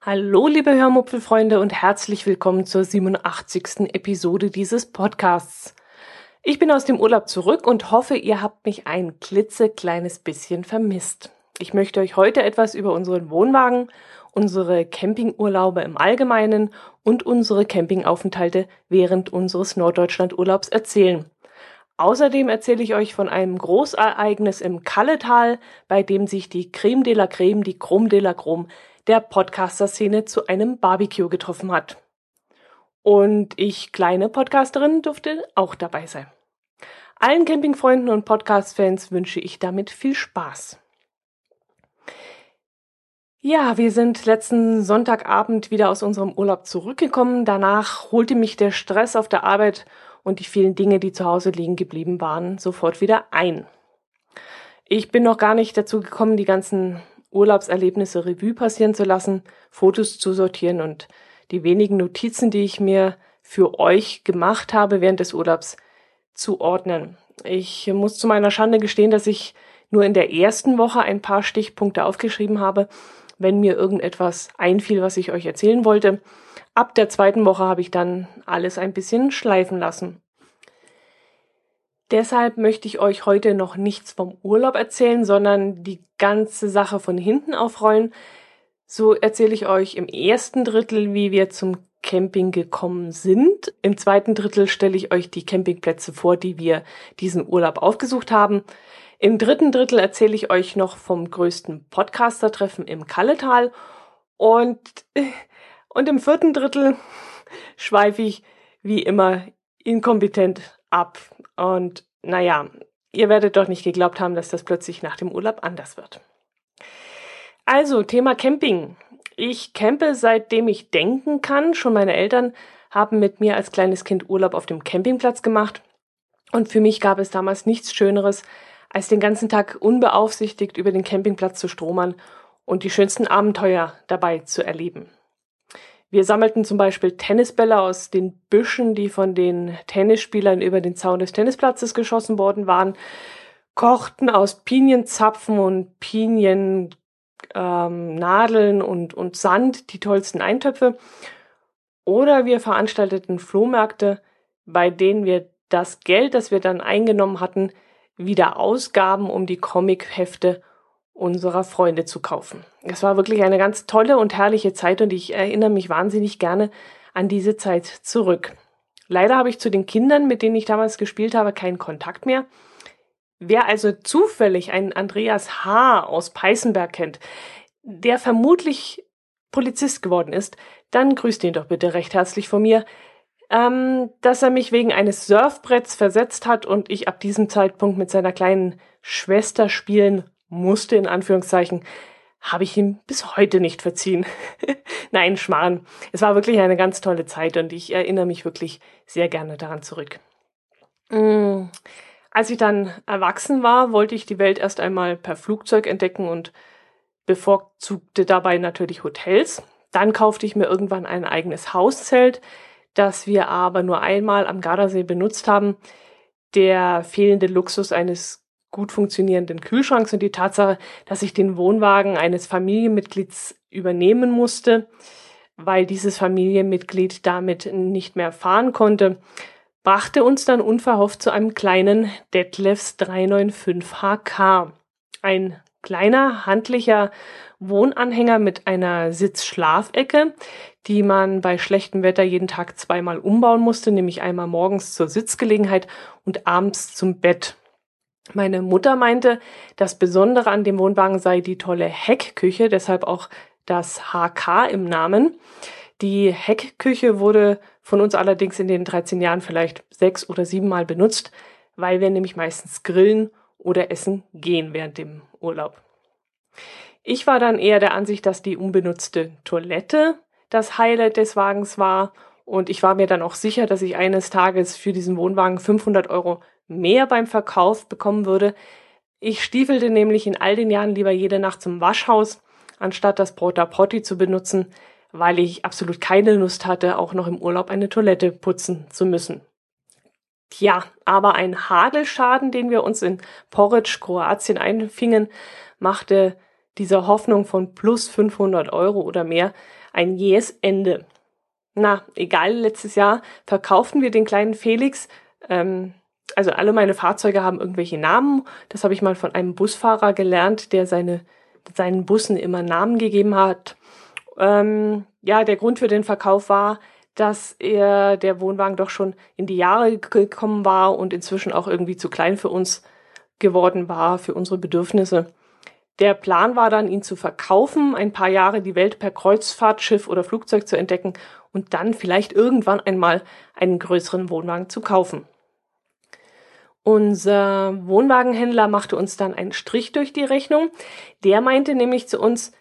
Hallo, liebe Hörmupfelfreunde und herzlich willkommen zur 87. Episode dieses Podcasts. Ich bin aus dem Urlaub zurück und hoffe, ihr habt mich ein klitzekleines bisschen vermisst. Ich möchte euch heute etwas über unseren Wohnwagen, unsere Campingurlaube im Allgemeinen und unsere Campingaufenthalte während unseres Norddeutschlandurlaubs erzählen. Außerdem erzähle ich euch von einem Großereignis im Kalletal, bei dem sich die Creme de la Creme, die Chrome de la Chrome der Podcaster-Szene zu einem Barbecue getroffen hat. Und ich, kleine Podcasterin, durfte auch dabei sein. Allen Campingfreunden und Podcast-Fans wünsche ich damit viel Spaß. Ja, wir sind letzten Sonntagabend wieder aus unserem Urlaub zurückgekommen. Danach holte mich der Stress auf der Arbeit und die vielen Dinge, die zu Hause liegen geblieben waren, sofort wieder ein. Ich bin noch gar nicht dazu gekommen, die ganzen Urlaubserlebnisse Revue passieren zu lassen, Fotos zu sortieren und die wenigen Notizen, die ich mir für euch gemacht habe während des Urlaubs, zu ordnen. Ich muss zu meiner Schande gestehen, dass ich nur in der ersten Woche ein paar Stichpunkte aufgeschrieben habe, wenn mir irgendetwas einfiel, was ich euch erzählen wollte. Ab der zweiten Woche habe ich dann alles ein bisschen schleifen lassen. Deshalb möchte ich euch heute noch nichts vom Urlaub erzählen, sondern die ganze Sache von hinten aufrollen. So erzähle ich euch im ersten Drittel, wie wir zum Camping gekommen sind. Im zweiten Drittel stelle ich euch die Campingplätze vor, die wir diesen Urlaub aufgesucht haben. Im dritten Drittel erzähle ich euch noch vom größten Podcaster-Treffen im Kalletal. Und, und im vierten Drittel schweife ich wie immer inkompetent ab. Und naja, ihr werdet doch nicht geglaubt haben, dass das plötzlich nach dem Urlaub anders wird. Also, Thema Camping. Ich campe seitdem ich denken kann. Schon meine Eltern haben mit mir als kleines Kind Urlaub auf dem Campingplatz gemacht. Und für mich gab es damals nichts Schöneres, als den ganzen Tag unbeaufsichtigt über den Campingplatz zu stromern und die schönsten Abenteuer dabei zu erleben. Wir sammelten zum Beispiel Tennisbälle aus den Büschen, die von den Tennisspielern über den Zaun des Tennisplatzes geschossen worden waren, kochten aus Pinienzapfen und Piniennadeln ähm, und, und Sand die tollsten Eintöpfe. Oder wir veranstalteten Flohmärkte, bei denen wir das Geld, das wir dann eingenommen hatten, wieder ausgaben, um die Comichefte unserer Freunde zu kaufen. Es war wirklich eine ganz tolle und herrliche Zeit und ich erinnere mich wahnsinnig gerne an diese Zeit zurück. Leider habe ich zu den Kindern, mit denen ich damals gespielt habe, keinen Kontakt mehr. Wer also zufällig einen Andreas H. aus Peißenberg kennt, der vermutlich Polizist geworden ist, dann grüßt ihn doch bitte recht herzlich von mir, ähm, dass er mich wegen eines Surfbretts versetzt hat und ich ab diesem Zeitpunkt mit seiner kleinen Schwester spielen musste, in Anführungszeichen, habe ich ihm bis heute nicht verziehen. Nein, Schmarrn. Es war wirklich eine ganz tolle Zeit und ich erinnere mich wirklich sehr gerne daran zurück. Mm. Als ich dann erwachsen war, wollte ich die Welt erst einmal per Flugzeug entdecken und bevorzugte dabei natürlich Hotels. Dann kaufte ich mir irgendwann ein eigenes Hauszelt, das wir aber nur einmal am Gardasee benutzt haben. Der fehlende Luxus eines gut funktionierenden Kühlschranks und die Tatsache, dass ich den Wohnwagen eines Familienmitglieds übernehmen musste, weil dieses Familienmitglied damit nicht mehr fahren konnte, brachte uns dann unverhofft zu einem kleinen Detlefs 395 HK. Ein kleiner, handlicher Wohnanhänger mit einer Sitzschlafecke, die man bei schlechtem Wetter jeden Tag zweimal umbauen musste, nämlich einmal morgens zur Sitzgelegenheit und abends zum Bett. Meine Mutter meinte, das Besondere an dem Wohnwagen sei die tolle Heckküche, deshalb auch das HK im Namen. Die Heckküche wurde von uns allerdings in den 13 Jahren vielleicht sechs oder sieben Mal benutzt, weil wir nämlich meistens grillen oder essen gehen während dem Urlaub. Ich war dann eher der Ansicht, dass die unbenutzte Toilette das Highlight des Wagens war und ich war mir dann auch sicher, dass ich eines Tages für diesen Wohnwagen 500 Euro mehr beim Verkauf bekommen würde. Ich stiefelte nämlich in all den Jahren lieber jede Nacht zum Waschhaus, anstatt das Porta Potti zu benutzen, weil ich absolut keine Lust hatte, auch noch im Urlaub eine Toilette putzen zu müssen. Tja, aber ein Hagelschaden, den wir uns in Porridge, Kroatien einfingen, machte dieser Hoffnung von plus 500 Euro oder mehr ein jähes Ende. Na, egal, letztes Jahr verkauften wir den kleinen Felix. Ähm, also alle meine Fahrzeuge haben irgendwelche Namen. Das habe ich mal von einem Busfahrer gelernt, der seine, seinen Bussen immer Namen gegeben hat. Ähm, ja, der Grund für den Verkauf war, dass er der Wohnwagen doch schon in die Jahre gekommen war und inzwischen auch irgendwie zu klein für uns geworden war, für unsere Bedürfnisse. Der Plan war dann, ihn zu verkaufen, ein paar Jahre die Welt per Kreuzfahrtschiff oder Flugzeug zu entdecken und dann vielleicht irgendwann einmal einen größeren Wohnwagen zu kaufen. Unser Wohnwagenhändler machte uns dann einen Strich durch die Rechnung. Der meinte nämlich zu uns,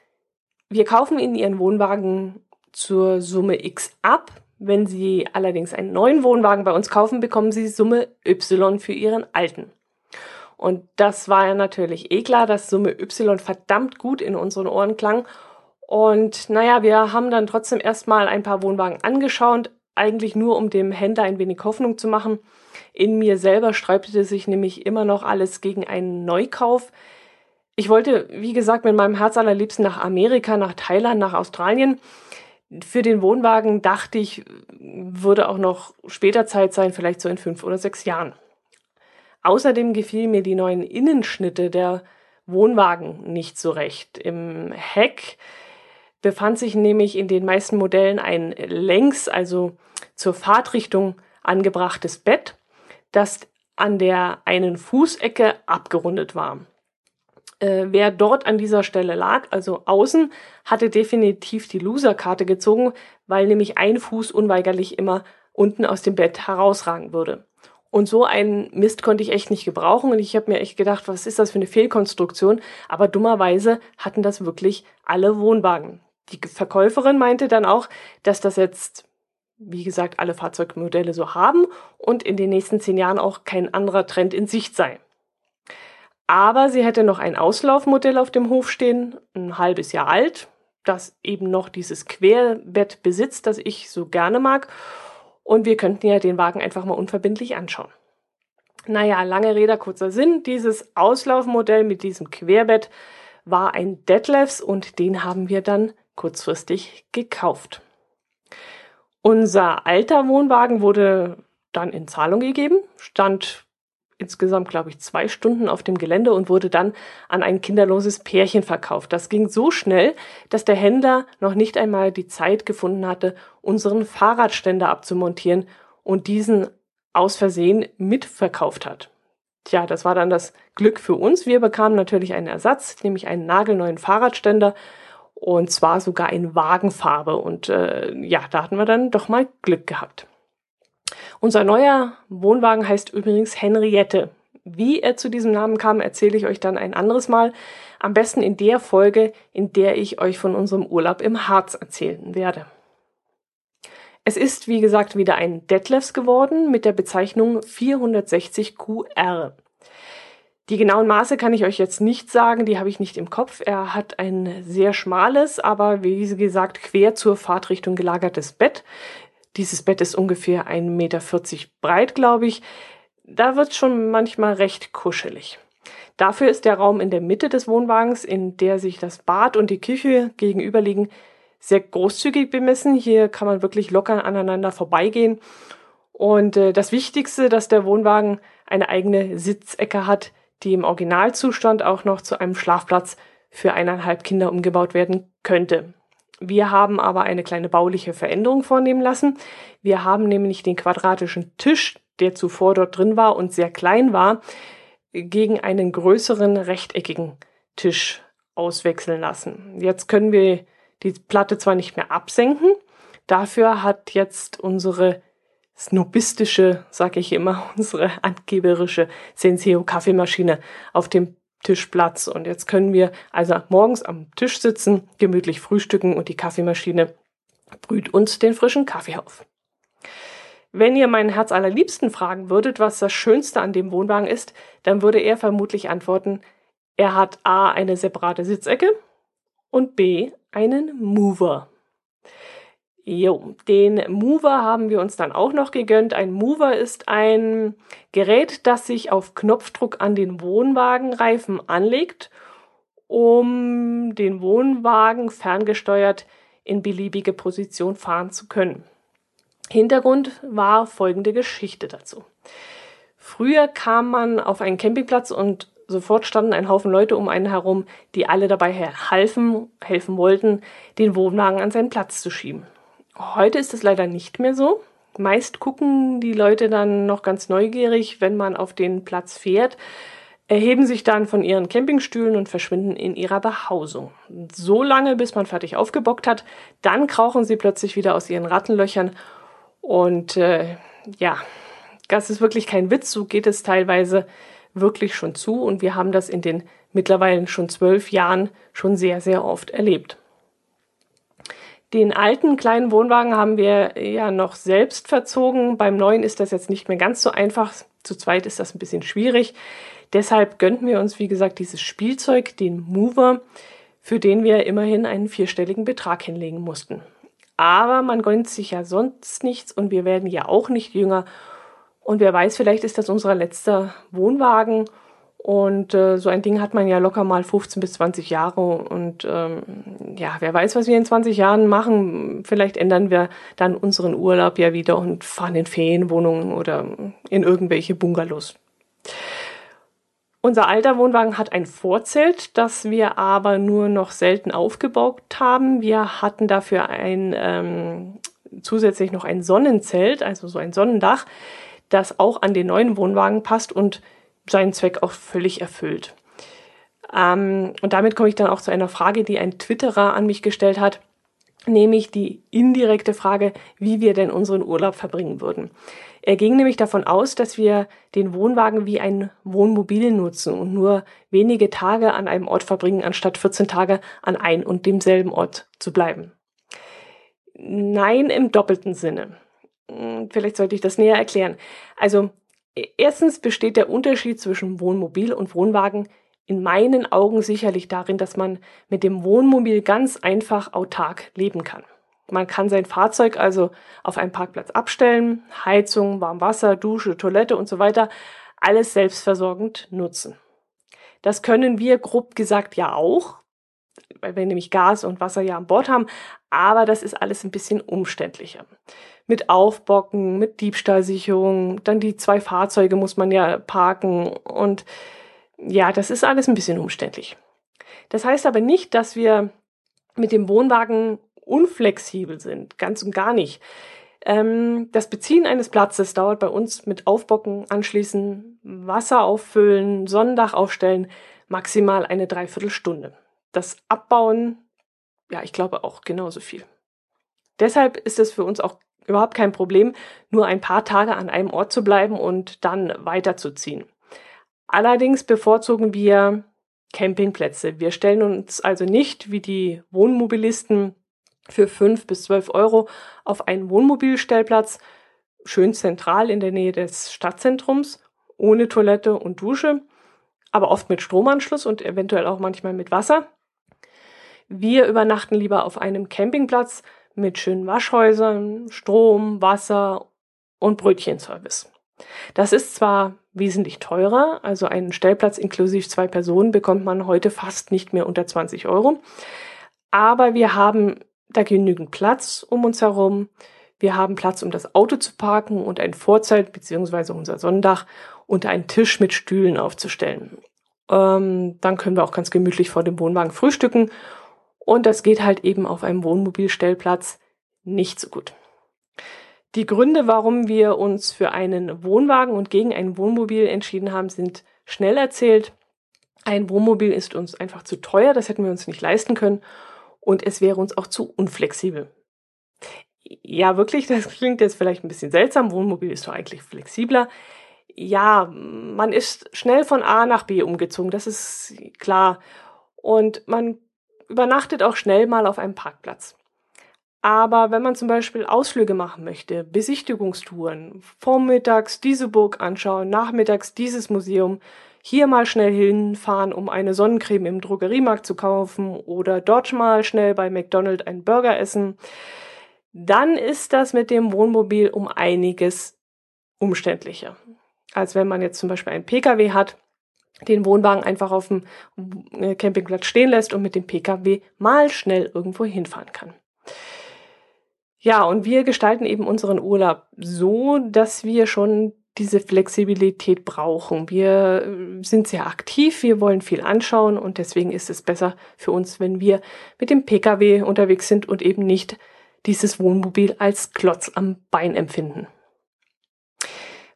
wir kaufen Ihnen Ihren Wohnwagen zur Summe X ab. Wenn Sie allerdings einen neuen Wohnwagen bei uns kaufen, bekommen Sie Summe Y für Ihren alten. Und das war ja natürlich eh klar, dass Summe Y verdammt gut in unseren Ohren klang. Und naja, wir haben dann trotzdem erstmal ein paar Wohnwagen angeschaut, eigentlich nur um dem Händler ein wenig Hoffnung zu machen. In mir selber sträubte sich nämlich immer noch alles gegen einen Neukauf. Ich wollte, wie gesagt, mit meinem Herz allerliebsten nach Amerika, nach Thailand, nach Australien. Für den Wohnwagen dachte ich, würde auch noch später Zeit sein, vielleicht so in fünf oder sechs Jahren. Außerdem gefielen mir die neuen Innenschnitte der Wohnwagen nicht so recht. Im Heck befand sich nämlich in den meisten Modellen ein längs, also zur Fahrtrichtung angebrachtes Bett, das an der einen Fußecke abgerundet war. Äh, wer dort an dieser Stelle lag, also außen, hatte definitiv die Loserkarte gezogen, weil nämlich ein Fuß unweigerlich immer unten aus dem Bett herausragen würde. Und so einen Mist konnte ich echt nicht gebrauchen. Und ich habe mir echt gedacht, was ist das für eine Fehlkonstruktion? Aber dummerweise hatten das wirklich alle Wohnwagen. Die Verkäuferin meinte dann auch, dass das jetzt, wie gesagt, alle Fahrzeugmodelle so haben und in den nächsten zehn Jahren auch kein anderer Trend in Sicht sei. Aber sie hätte noch ein Auslaufmodell auf dem Hof stehen, ein halbes Jahr alt, das eben noch dieses Querbett besitzt, das ich so gerne mag und wir könnten ja den Wagen einfach mal unverbindlich anschauen. Naja, lange Rede, kurzer Sinn. Dieses Auslaufmodell mit diesem Querbett war ein Detlefs und den haben wir dann kurzfristig gekauft. Unser alter Wohnwagen wurde dann in Zahlung gegeben, stand insgesamt, glaube ich, zwei Stunden auf dem Gelände und wurde dann an ein kinderloses Pärchen verkauft. Das ging so schnell, dass der Händler noch nicht einmal die Zeit gefunden hatte, unseren Fahrradständer abzumontieren und diesen aus Versehen mitverkauft hat. Tja, das war dann das Glück für uns. Wir bekamen natürlich einen Ersatz, nämlich einen nagelneuen Fahrradständer und zwar sogar in Wagenfarbe. Und äh, ja, da hatten wir dann doch mal Glück gehabt. Unser neuer Wohnwagen heißt übrigens Henriette. Wie er zu diesem Namen kam, erzähle ich euch dann ein anderes Mal. Am besten in der Folge, in der ich euch von unserem Urlaub im Harz erzählen werde. Es ist, wie gesagt, wieder ein Detlefs geworden mit der Bezeichnung 460 QR. Die genauen Maße kann ich euch jetzt nicht sagen, die habe ich nicht im Kopf. Er hat ein sehr schmales, aber wie gesagt, quer zur Fahrtrichtung gelagertes Bett. Dieses Bett ist ungefähr 1,40 Meter breit, glaube ich. Da wird schon manchmal recht kuschelig. Dafür ist der Raum in der Mitte des Wohnwagens, in der sich das Bad und die Küche gegenüberliegen, sehr großzügig bemessen. Hier kann man wirklich locker aneinander vorbeigehen. Und äh, das Wichtigste, dass der Wohnwagen eine eigene Sitzecke hat, die im Originalzustand auch noch zu einem Schlafplatz für eineinhalb Kinder umgebaut werden könnte. Wir haben aber eine kleine bauliche Veränderung vornehmen lassen. Wir haben nämlich den quadratischen Tisch, der zuvor dort drin war und sehr klein war, gegen einen größeren rechteckigen Tisch auswechseln lassen. Jetzt können wir die Platte zwar nicht mehr absenken, dafür hat jetzt unsere snobistische, sag ich immer, unsere angeberische Senseo Kaffeemaschine auf dem Tischplatz. Und jetzt können wir also morgens am Tisch sitzen, gemütlich frühstücken und die Kaffeemaschine brüht uns den frischen Kaffee auf. Wenn ihr meinen Herz allerliebsten fragen würdet, was das Schönste an dem Wohnwagen ist, dann würde er vermutlich antworten, er hat A eine separate Sitzecke und B einen Mover. Jo, den Mover haben wir uns dann auch noch gegönnt. Ein Mover ist ein Gerät, das sich auf Knopfdruck an den Wohnwagenreifen anlegt, um den Wohnwagen ferngesteuert in beliebige Position fahren zu können. Hintergrund war folgende Geschichte dazu. Früher kam man auf einen Campingplatz und sofort standen ein Haufen Leute um einen herum, die alle dabei halfen, helfen wollten, den Wohnwagen an seinen Platz zu schieben. Heute ist es leider nicht mehr so. Meist gucken die Leute dann noch ganz neugierig, wenn man auf den Platz fährt, erheben sich dann von ihren Campingstühlen und verschwinden in ihrer Behausung. So lange, bis man fertig aufgebockt hat, dann krauchen sie plötzlich wieder aus ihren Rattenlöchern und äh, ja, das ist wirklich kein Witz, so geht es teilweise wirklich schon zu und wir haben das in den mittlerweile schon zwölf Jahren schon sehr, sehr oft erlebt. Den alten kleinen Wohnwagen haben wir ja noch selbst verzogen. Beim neuen ist das jetzt nicht mehr ganz so einfach. Zu zweit ist das ein bisschen schwierig. Deshalb gönnten wir uns, wie gesagt, dieses Spielzeug, den Mover, für den wir immerhin einen vierstelligen Betrag hinlegen mussten. Aber man gönnt sich ja sonst nichts und wir werden ja auch nicht jünger und wer weiß, vielleicht ist das unser letzter Wohnwagen. Und äh, so ein Ding hat man ja locker mal 15 bis 20 Jahre. Und ähm, ja, wer weiß, was wir in 20 Jahren machen. Vielleicht ändern wir dann unseren Urlaub ja wieder und fahren in Ferienwohnungen oder in irgendwelche Bungalows. Unser alter Wohnwagen hat ein Vorzelt, das wir aber nur noch selten aufgebaut haben. Wir hatten dafür ein ähm, zusätzlich noch ein Sonnenzelt, also so ein Sonnendach das auch an den neuen Wohnwagen passt und seinen Zweck auch völlig erfüllt. Ähm, und damit komme ich dann auch zu einer Frage, die ein Twitterer an mich gestellt hat, nämlich die indirekte Frage, wie wir denn unseren Urlaub verbringen würden. Er ging nämlich davon aus, dass wir den Wohnwagen wie ein Wohnmobil nutzen und nur wenige Tage an einem Ort verbringen, anstatt 14 Tage an ein und demselben Ort zu bleiben. Nein im doppelten Sinne. Hm, vielleicht sollte ich das näher erklären. Also erstens besteht der Unterschied zwischen Wohnmobil und Wohnwagen in meinen Augen sicherlich darin, dass man mit dem Wohnmobil ganz einfach autark leben kann. Man kann sein Fahrzeug also auf einem Parkplatz abstellen, Heizung, Warmwasser, Dusche, Toilette und so weiter, alles selbstversorgend nutzen. Das können wir grob gesagt ja auch, weil wir nämlich Gas und Wasser ja an Bord haben, aber das ist alles ein bisschen umständlicher mit Aufbocken, mit Diebstahlsicherung, dann die zwei Fahrzeuge muss man ja parken und ja, das ist alles ein bisschen umständlich. Das heißt aber nicht, dass wir mit dem Wohnwagen unflexibel sind, ganz und gar nicht. Ähm, das Beziehen eines Platzes dauert bei uns mit Aufbocken, Anschließen, Wasser auffüllen, Sonnendach aufstellen maximal eine Dreiviertelstunde. Das Abbauen, ja, ich glaube auch genauso viel. Deshalb ist es für uns auch überhaupt kein Problem, nur ein paar Tage an einem Ort zu bleiben und dann weiterzuziehen. Allerdings bevorzugen wir Campingplätze. Wir stellen uns also nicht wie die Wohnmobilisten für fünf bis zwölf Euro auf einen Wohnmobilstellplatz, schön zentral in der Nähe des Stadtzentrums, ohne Toilette und Dusche, aber oft mit Stromanschluss und eventuell auch manchmal mit Wasser. Wir übernachten lieber auf einem Campingplatz, mit schönen Waschhäusern, Strom, Wasser und Brötchenservice. Das ist zwar wesentlich teurer, also einen Stellplatz inklusive zwei Personen bekommt man heute fast nicht mehr unter 20 Euro, aber wir haben da genügend Platz um uns herum. Wir haben Platz, um das Auto zu parken und ein Vorzelt bzw. unser Sonnendach unter einen Tisch mit Stühlen aufzustellen. Ähm, dann können wir auch ganz gemütlich vor dem Wohnwagen frühstücken und das geht halt eben auf einem Wohnmobilstellplatz nicht so gut. Die Gründe, warum wir uns für einen Wohnwagen und gegen ein Wohnmobil entschieden haben, sind schnell erzählt. Ein Wohnmobil ist uns einfach zu teuer, das hätten wir uns nicht leisten können und es wäre uns auch zu unflexibel. Ja, wirklich, das klingt jetzt vielleicht ein bisschen seltsam. Wohnmobil ist doch eigentlich flexibler. Ja, man ist schnell von A nach B umgezogen, das ist klar. Und man übernachtet auch schnell mal auf einem Parkplatz. Aber wenn man zum Beispiel Ausflüge machen möchte, Besichtigungstouren, vormittags diese Burg anschauen, nachmittags dieses Museum, hier mal schnell hinfahren, um eine Sonnencreme im Drogeriemarkt zu kaufen oder dort mal schnell bei McDonald's einen Burger essen, dann ist das mit dem Wohnmobil um einiges umständlicher. Als wenn man jetzt zum Beispiel einen Pkw hat, den Wohnwagen einfach auf dem äh, Campingplatz stehen lässt und mit dem Pkw mal schnell irgendwo hinfahren kann. Ja, und wir gestalten eben unseren Urlaub so, dass wir schon diese Flexibilität brauchen. Wir äh, sind sehr aktiv, wir wollen viel anschauen und deswegen ist es besser für uns, wenn wir mit dem Pkw unterwegs sind und eben nicht dieses Wohnmobil als Klotz am Bein empfinden.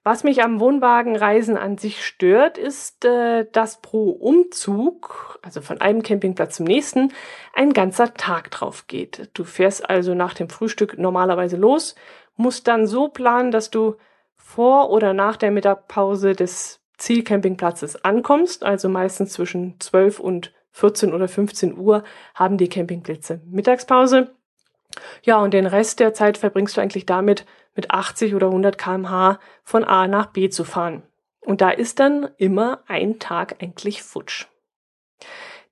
Was mich am Wohnwagenreisen an sich stört, ist, äh, dass pro Umzug, also von einem Campingplatz zum nächsten, ein ganzer Tag drauf geht. Du fährst also nach dem Frühstück normalerweise los, musst dann so planen, dass du vor oder nach der Mittagpause des Zielcampingplatzes ankommst, also meistens zwischen 12 und 14 oder 15 Uhr haben die Campingplätze Mittagspause. Ja, und den Rest der Zeit verbringst du eigentlich damit, mit 80 oder 100 kmh von A nach B zu fahren. Und da ist dann immer ein Tag eigentlich futsch.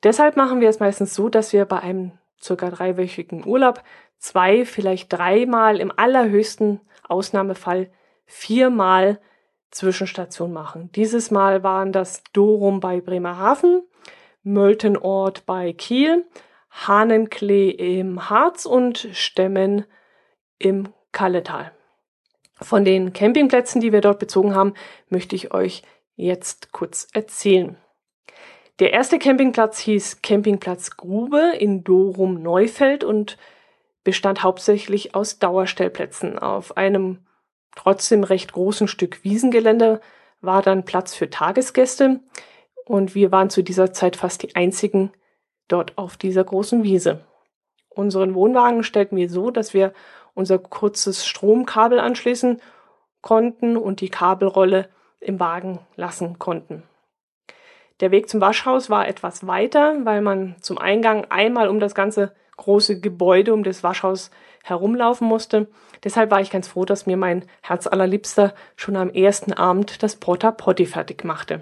Deshalb machen wir es meistens so, dass wir bei einem circa dreiwöchigen Urlaub zwei, vielleicht dreimal im allerhöchsten Ausnahmefall viermal Zwischenstation machen. Dieses Mal waren das Dorum bei Bremerhaven, Möltenort bei Kiel, Hahnenklee im Harz und Stemmen im Kalletal. Von den Campingplätzen, die wir dort bezogen haben, möchte ich euch jetzt kurz erzählen. Der erste Campingplatz hieß Campingplatz Grube in Dorum Neufeld und bestand hauptsächlich aus Dauerstellplätzen. Auf einem trotzdem recht großen Stück Wiesengelände war dann Platz für Tagesgäste und wir waren zu dieser Zeit fast die einzigen dort auf dieser großen Wiese. Unseren Wohnwagen stellten wir so, dass wir unser kurzes Stromkabel anschließen konnten und die Kabelrolle im Wagen lassen konnten. Der Weg zum Waschhaus war etwas weiter, weil man zum Eingang einmal um das ganze große Gebäude, um das Waschhaus herumlaufen musste. Deshalb war ich ganz froh, dass mir mein Herz allerliebster schon am ersten Abend das Porta Potty fertig machte.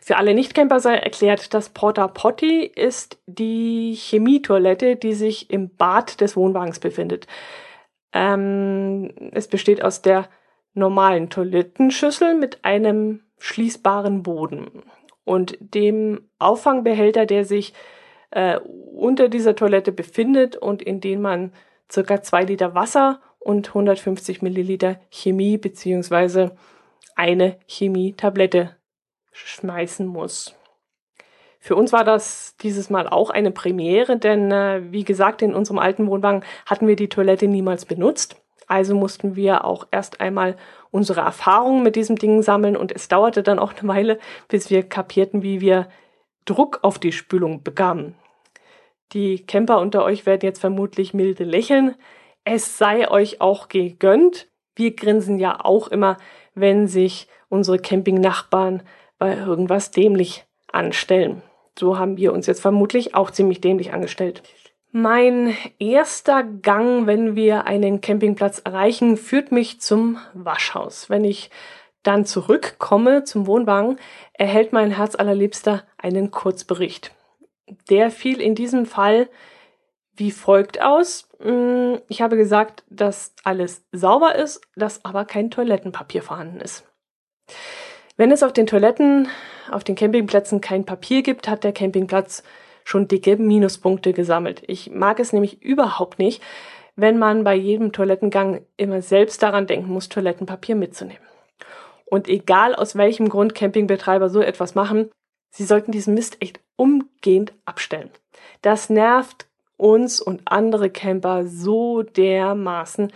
Für alle Nichtcamper sei erklärt, das Porta Potty ist die Chemietoilette, die sich im Bad des Wohnwagens befindet. Ähm, es besteht aus der normalen Toilettenschüssel mit einem schließbaren Boden und dem Auffangbehälter, der sich äh, unter dieser Toilette befindet und in den man circa zwei Liter Wasser und 150 Milliliter Chemie beziehungsweise eine Chemietablette schmeißen muss. Für uns war das dieses Mal auch eine Premiere, denn äh, wie gesagt, in unserem alten Wohnwagen hatten wir die Toilette niemals benutzt. Also mussten wir auch erst einmal unsere Erfahrungen mit diesem Ding sammeln und es dauerte dann auch eine Weile, bis wir kapierten, wie wir Druck auf die Spülung bekamen. Die Camper unter euch werden jetzt vermutlich milde lächeln. Es sei euch auch gegönnt. Wir grinsen ja auch immer, wenn sich unsere Campingnachbarn bei irgendwas dämlich anstellen. So haben wir uns jetzt vermutlich auch ziemlich dämlich angestellt. Mein erster Gang, wenn wir einen Campingplatz erreichen, führt mich zum Waschhaus. Wenn ich dann zurückkomme zum Wohnwagen, erhält mein Herz allerliebster einen Kurzbericht. Der fiel in diesem Fall wie folgt aus. Hm, ich habe gesagt, dass alles sauber ist, dass aber kein Toilettenpapier vorhanden ist. Wenn es auf den Toiletten, auf den Campingplätzen kein Papier gibt, hat der Campingplatz schon dicke Minuspunkte gesammelt. Ich mag es nämlich überhaupt nicht, wenn man bei jedem Toilettengang immer selbst daran denken muss, Toilettenpapier mitzunehmen. Und egal aus welchem Grund Campingbetreiber so etwas machen, sie sollten diesen Mist echt umgehend abstellen. Das nervt uns und andere Camper so dermaßen.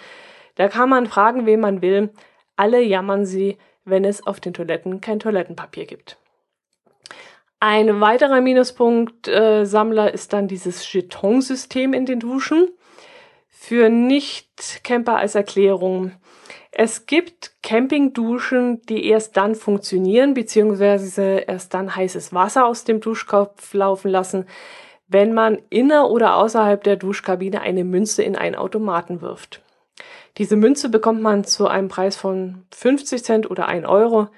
Da kann man fragen, wen man will. Alle jammern sie, wenn es auf den Toiletten kein Toilettenpapier gibt. Ein weiterer Minuspunkt-Sammler äh, ist dann dieses Jeton-System in den Duschen. Für Nicht-Camper als Erklärung. Es gibt Campingduschen, die erst dann funktionieren, beziehungsweise erst dann heißes Wasser aus dem Duschkopf laufen lassen, wenn man inner oder außerhalb der Duschkabine eine Münze in einen Automaten wirft. Diese Münze bekommt man zu einem Preis von 50 Cent oder 1 Euro,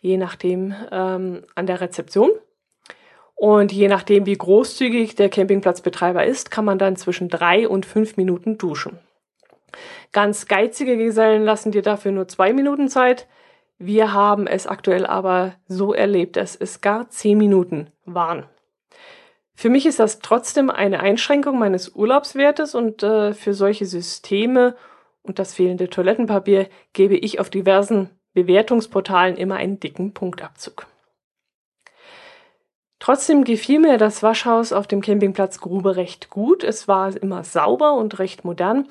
je nachdem ähm, an der Rezeption. Und je nachdem, wie großzügig der Campingplatzbetreiber ist, kann man dann zwischen drei und fünf Minuten duschen. Ganz geizige Gesellen lassen dir dafür nur zwei Minuten Zeit. Wir haben es aktuell aber so erlebt, dass es gar zehn Minuten waren. Für mich ist das trotzdem eine Einschränkung meines Urlaubswertes und äh, für solche Systeme und das fehlende Toilettenpapier gebe ich auf diversen Bewertungsportalen immer einen dicken Punktabzug. Trotzdem gefiel mir das Waschhaus auf dem Campingplatz Grube recht gut. Es war immer sauber und recht modern.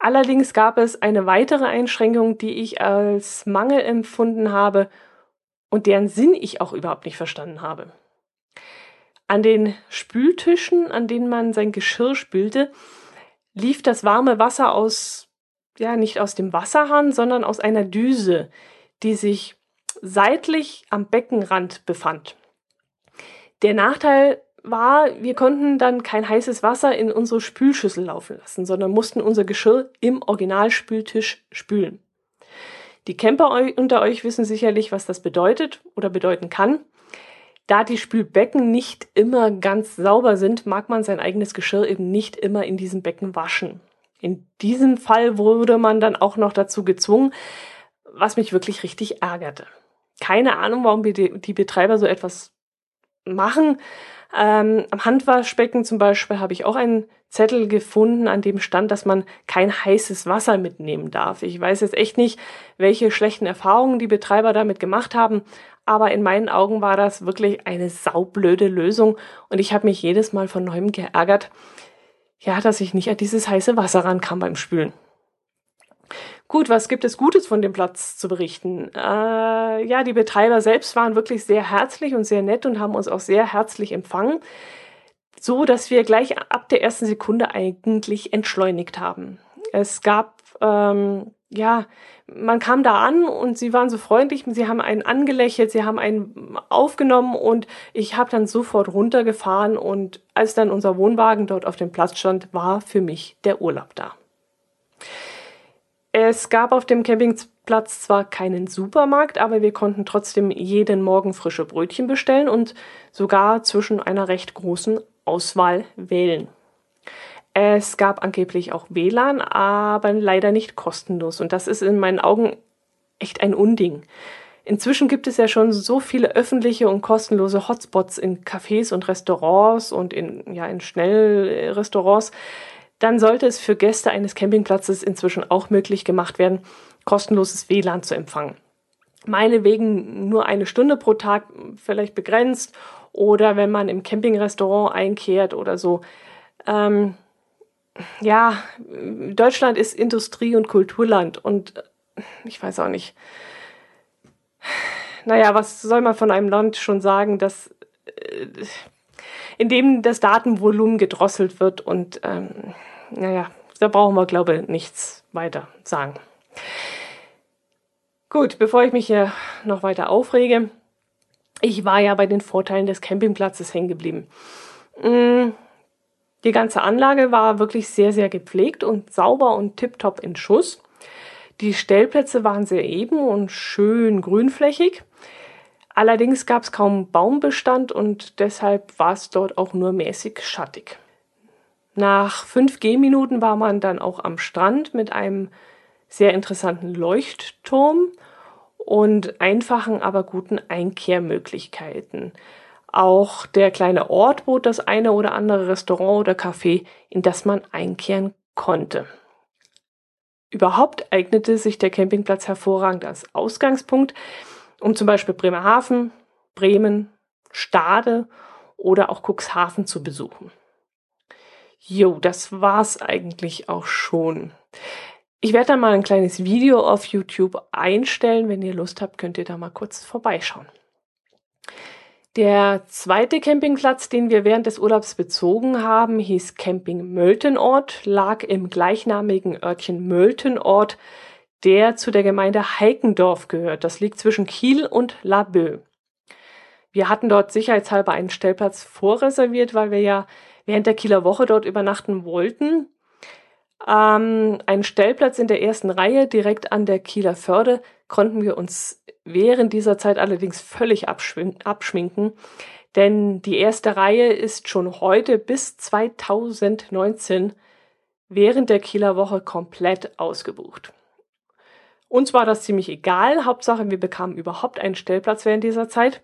Allerdings gab es eine weitere Einschränkung, die ich als Mangel empfunden habe und deren Sinn ich auch überhaupt nicht verstanden habe. An den Spültischen, an denen man sein Geschirr spülte, lief das warme Wasser aus, ja, nicht aus dem Wasserhahn, sondern aus einer Düse, die sich seitlich am Beckenrand befand. Der Nachteil war, wir konnten dann kein heißes Wasser in unsere Spülschüssel laufen lassen, sondern mussten unser Geschirr im Originalspültisch spülen. Die Camper unter euch wissen sicherlich, was das bedeutet oder bedeuten kann. Da die Spülbecken nicht immer ganz sauber sind, mag man sein eigenes Geschirr eben nicht immer in diesem Becken waschen. In diesem Fall wurde man dann auch noch dazu gezwungen, was mich wirklich richtig ärgerte. Keine Ahnung, warum die Betreiber so etwas machen, ähm, am Handwaschbecken zum Beispiel habe ich auch einen Zettel gefunden, an dem stand, dass man kein heißes Wasser mitnehmen darf. Ich weiß jetzt echt nicht, welche schlechten Erfahrungen die Betreiber damit gemacht haben, aber in meinen Augen war das wirklich eine saublöde Lösung und ich habe mich jedes Mal von neuem geärgert, ja, dass ich nicht an dieses heiße Wasser rankam beim Spülen. Gut, was gibt es Gutes von dem Platz zu berichten? Äh, ja, die Betreiber selbst waren wirklich sehr herzlich und sehr nett und haben uns auch sehr herzlich empfangen, so dass wir gleich ab der ersten Sekunde eigentlich entschleunigt haben. Es gab ähm, ja, man kam da an und sie waren so freundlich, sie haben einen angelächelt, sie haben einen aufgenommen und ich habe dann sofort runtergefahren und als dann unser Wohnwagen dort auf dem Platz stand, war für mich der Urlaub da. Es gab auf dem Campingplatz zwar keinen Supermarkt, aber wir konnten trotzdem jeden Morgen frische Brötchen bestellen und sogar zwischen einer recht großen Auswahl wählen. Es gab angeblich auch WLAN, aber leider nicht kostenlos. Und das ist in meinen Augen echt ein Unding. Inzwischen gibt es ja schon so viele öffentliche und kostenlose Hotspots in Cafés und Restaurants und in, ja, in Schnellrestaurants, dann sollte es für Gäste eines Campingplatzes inzwischen auch möglich gemacht werden, kostenloses WLAN zu empfangen. Meinetwegen nur eine Stunde pro Tag vielleicht begrenzt oder wenn man im Campingrestaurant einkehrt oder so. Ähm, ja, Deutschland ist Industrie- und Kulturland und ich weiß auch nicht. Naja, was soll man von einem Land schon sagen, das äh, in dem das Datenvolumen gedrosselt wird und ähm, naja, da brauchen wir, glaube ich, nichts weiter sagen. Gut, bevor ich mich hier noch weiter aufrege, ich war ja bei den Vorteilen des Campingplatzes hängen geblieben. Mm, die ganze Anlage war wirklich sehr, sehr gepflegt und sauber und tiptop in Schuss. Die Stellplätze waren sehr eben und schön grünflächig. Allerdings gab es kaum Baumbestand und deshalb war es dort auch nur mäßig schattig. Nach fünf Gehminuten war man dann auch am Strand mit einem sehr interessanten Leuchtturm und einfachen, aber guten Einkehrmöglichkeiten. Auch der kleine Ort bot das eine oder andere Restaurant oder Café, in das man einkehren konnte. Überhaupt eignete sich der Campingplatz hervorragend als Ausgangspunkt, um zum Beispiel Bremerhaven, Bremen, Stade oder auch Cuxhaven zu besuchen. Jo, das war's eigentlich auch schon. Ich werde dann mal ein kleines Video auf YouTube einstellen. Wenn ihr Lust habt, könnt ihr da mal kurz vorbeischauen. Der zweite Campingplatz, den wir während des Urlaubs bezogen haben, hieß Camping Möltenort, lag im gleichnamigen Örtchen Möltenort der zu der Gemeinde Heikendorf gehört. Das liegt zwischen Kiel und Laboe. Wir hatten dort sicherheitshalber einen Stellplatz vorreserviert, weil wir ja während der Kieler Woche dort übernachten wollten. Ähm, einen Stellplatz in der ersten Reihe direkt an der Kieler Förde konnten wir uns während dieser Zeit allerdings völlig abschminken, denn die erste Reihe ist schon heute bis 2019 während der Kieler Woche komplett ausgebucht. Uns war das ziemlich egal. Hauptsache, wir bekamen überhaupt einen Stellplatz während dieser Zeit.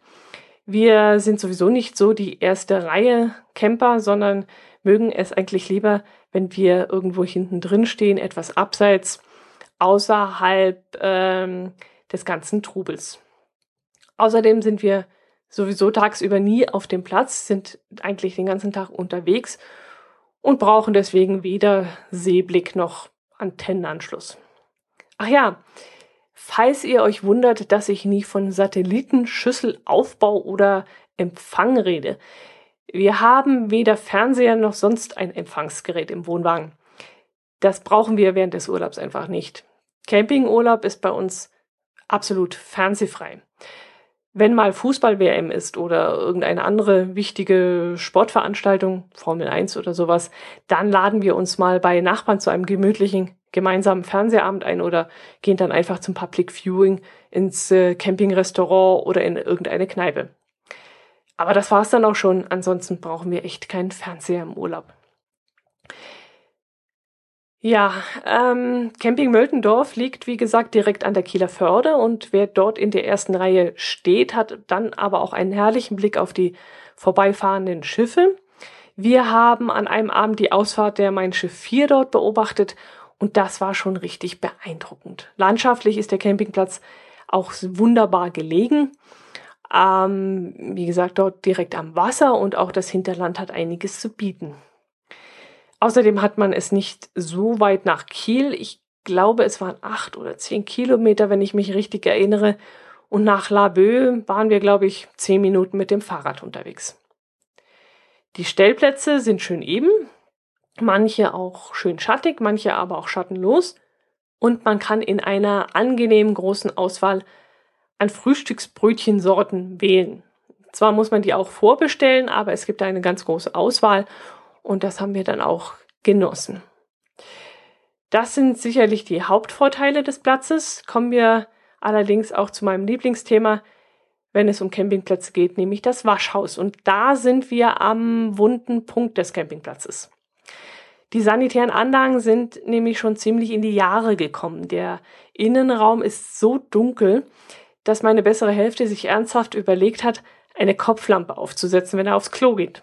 Wir sind sowieso nicht so die erste Reihe Camper, sondern mögen es eigentlich lieber, wenn wir irgendwo hinten drin stehen, etwas abseits, außerhalb ähm, des ganzen Trubels. Außerdem sind wir sowieso tagsüber nie auf dem Platz, sind eigentlich den ganzen Tag unterwegs und brauchen deswegen weder Seeblick noch Antennenanschluss. Ach ja, falls ihr euch wundert, dass ich nie von Satellitenschüsselaufbau oder Empfang rede. Wir haben weder Fernseher noch sonst ein Empfangsgerät im Wohnwagen. Das brauchen wir während des Urlaubs einfach nicht. Campingurlaub ist bei uns absolut fernsehfrei. Wenn mal Fußball-WM ist oder irgendeine andere wichtige Sportveranstaltung, Formel 1 oder sowas, dann laden wir uns mal bei Nachbarn zu einem gemütlichen gemeinsamen Fernsehabend ein oder gehen dann einfach zum Public Viewing ins äh, Campingrestaurant oder in irgendeine Kneipe. Aber das war's dann auch schon. Ansonsten brauchen wir echt keinen Fernseher im Urlaub. Ja, ähm, Camping Möltendorf liegt, wie gesagt, direkt an der Kieler Förde und wer dort in der ersten Reihe steht, hat dann aber auch einen herrlichen Blick auf die vorbeifahrenden Schiffe. Wir haben an einem Abend die Ausfahrt der Mein Schiff 4 dort beobachtet und das war schon richtig beeindruckend. Landschaftlich ist der Campingplatz auch wunderbar gelegen. Ähm, wie gesagt, dort direkt am Wasser und auch das Hinterland hat einiges zu bieten. Außerdem hat man es nicht so weit nach Kiel. Ich glaube, es waren acht oder zehn Kilometer, wenn ich mich richtig erinnere. Und nach Laboe waren wir, glaube ich, zehn Minuten mit dem Fahrrad unterwegs. Die Stellplätze sind schön eben, manche auch schön schattig, manche aber auch schattenlos. Und man kann in einer angenehmen großen Auswahl an Frühstücksbrötchensorten wählen. Zwar muss man die auch vorbestellen, aber es gibt eine ganz große Auswahl und das haben wir dann auch genossen. Das sind sicherlich die Hauptvorteile des Platzes. Kommen wir allerdings auch zu meinem Lieblingsthema, wenn es um Campingplätze geht, nämlich das Waschhaus. Und da sind wir am wunden Punkt des Campingplatzes. Die sanitären Anlagen sind nämlich schon ziemlich in die Jahre gekommen. Der Innenraum ist so dunkel, dass meine bessere Hälfte sich ernsthaft überlegt hat, eine Kopflampe aufzusetzen, wenn er aufs Klo geht.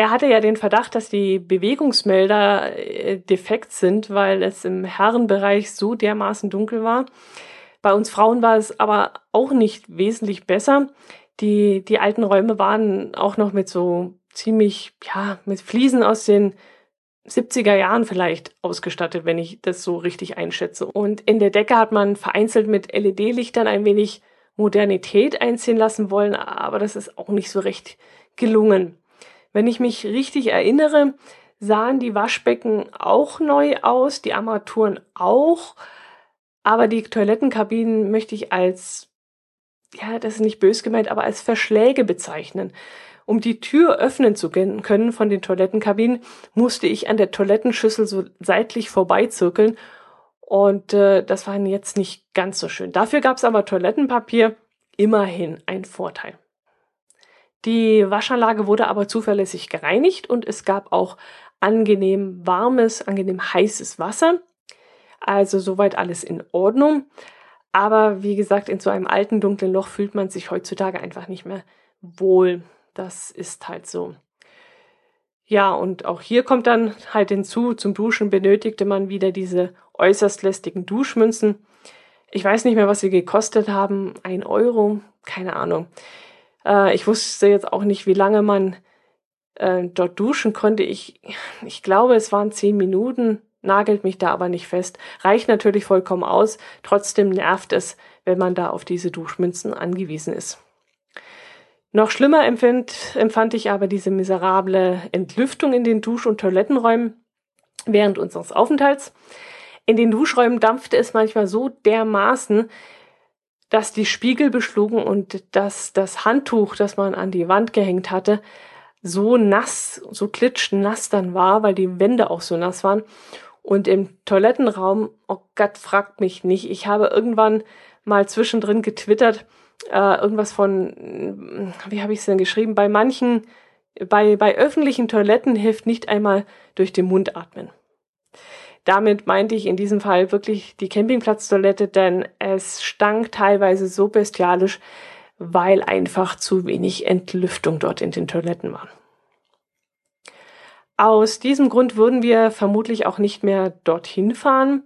Er hatte ja den Verdacht, dass die Bewegungsmelder äh, defekt sind, weil es im Herrenbereich so dermaßen dunkel war. Bei uns Frauen war es aber auch nicht wesentlich besser. Die, die alten Räume waren auch noch mit so ziemlich, ja, mit Fliesen aus den 70er Jahren vielleicht ausgestattet, wenn ich das so richtig einschätze. Und in der Decke hat man vereinzelt mit LED-Lichtern ein wenig Modernität einziehen lassen wollen, aber das ist auch nicht so recht gelungen. Wenn ich mich richtig erinnere, sahen die Waschbecken auch neu aus, die Armaturen auch, aber die Toilettenkabinen möchte ich als, ja, das ist nicht bös gemeint, aber als Verschläge bezeichnen. Um die Tür öffnen zu können von den Toilettenkabinen, musste ich an der Toilettenschüssel so seitlich vorbeizirkeln und äh, das war jetzt nicht ganz so schön. Dafür gab es aber Toilettenpapier, immerhin ein Vorteil. Die Waschanlage wurde aber zuverlässig gereinigt und es gab auch angenehm warmes, angenehm heißes Wasser. Also soweit alles in Ordnung. Aber wie gesagt, in so einem alten dunklen Loch fühlt man sich heutzutage einfach nicht mehr wohl. Das ist halt so. Ja, und auch hier kommt dann halt hinzu, zum Duschen benötigte man wieder diese äußerst lästigen Duschmünzen. Ich weiß nicht mehr, was sie gekostet haben. Ein Euro, keine Ahnung. Äh, ich wusste jetzt auch nicht, wie lange man äh, dort duschen konnte. Ich, ich glaube, es waren zehn Minuten, nagelt mich da aber nicht fest. Reicht natürlich vollkommen aus. Trotzdem nervt es, wenn man da auf diese Duschmünzen angewiesen ist. Noch schlimmer empfind, empfand ich aber diese miserable Entlüftung in den Dusch- und Toilettenräumen während unseres Aufenthalts. In den Duschräumen dampfte es manchmal so dermaßen, dass die Spiegel beschlugen und dass das Handtuch, das man an die Wand gehängt hatte, so nass, so klitschnass dann war, weil die Wände auch so nass waren. Und im Toilettenraum, oh Gott, fragt mich nicht. Ich habe irgendwann mal zwischendrin getwittert, äh, irgendwas von, wie habe ich es denn geschrieben? Bei manchen, bei, bei öffentlichen Toiletten hilft nicht einmal durch den Mund atmen. Damit meinte ich in diesem Fall wirklich die Campingplatztoilette, denn es stank teilweise so bestialisch, weil einfach zu wenig Entlüftung dort in den Toiletten war. Aus diesem Grund würden wir vermutlich auch nicht mehr dorthin fahren.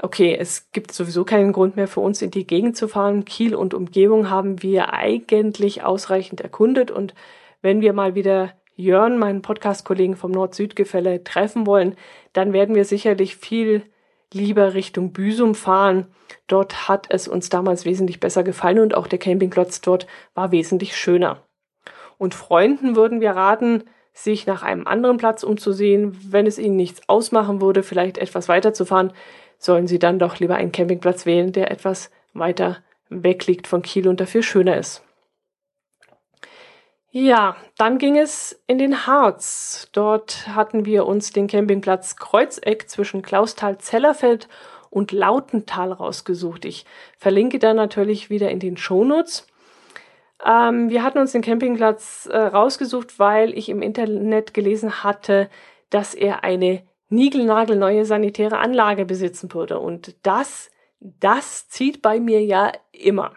Okay, es gibt sowieso keinen Grund mehr für uns in die Gegend zu fahren. Kiel und Umgebung haben wir eigentlich ausreichend erkundet und wenn wir mal wieder Jörn, meinen Podcast-Kollegen vom Nord-Süd-Gefälle, treffen wollen, dann werden wir sicherlich viel lieber Richtung Büsum fahren. Dort hat es uns damals wesentlich besser gefallen und auch der Campingplatz dort war wesentlich schöner. Und Freunden würden wir raten, sich nach einem anderen Platz umzusehen. Wenn es ihnen nichts ausmachen würde, vielleicht etwas weiter zu fahren, sollen sie dann doch lieber einen Campingplatz wählen, der etwas weiter weg liegt von Kiel und dafür schöner ist. Ja, dann ging es in den Harz. Dort hatten wir uns den Campingplatz Kreuzeck zwischen Klausthal-Zellerfeld und Lautental rausgesucht. Ich verlinke da natürlich wieder in den Shownotes. Ähm, wir hatten uns den Campingplatz äh, rausgesucht, weil ich im Internet gelesen hatte, dass er eine niegelnagelneue sanitäre Anlage besitzen würde. Und das, das zieht bei mir ja immer.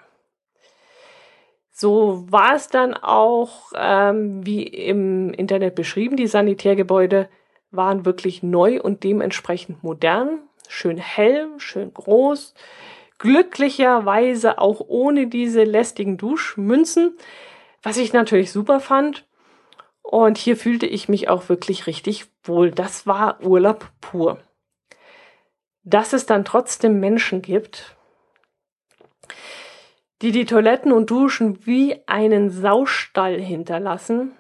So war es dann auch, ähm, wie im Internet beschrieben, die Sanitärgebäude waren wirklich neu und dementsprechend modern, schön hell, schön groß, glücklicherweise auch ohne diese lästigen Duschmünzen, was ich natürlich super fand. Und hier fühlte ich mich auch wirklich richtig wohl. Das war Urlaub pur. Dass es dann trotzdem Menschen gibt, die die Toiletten und Duschen wie einen Saustall hinterlassen.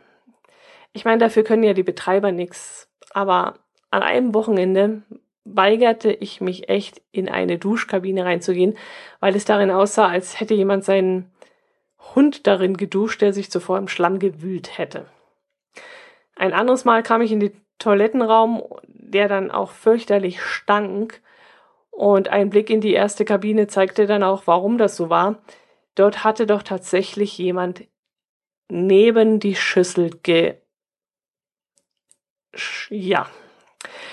Ich meine, dafür können ja die Betreiber nichts. Aber an einem Wochenende weigerte ich mich echt in eine Duschkabine reinzugehen, weil es darin aussah, als hätte jemand seinen Hund darin geduscht, der sich zuvor im Schlamm gewühlt hätte. Ein anderes Mal kam ich in den Toilettenraum, der dann auch fürchterlich stank. Und ein Blick in die erste Kabine zeigte dann auch, warum das so war. Dort hatte doch tatsächlich jemand neben die Schüssel ge. Ja.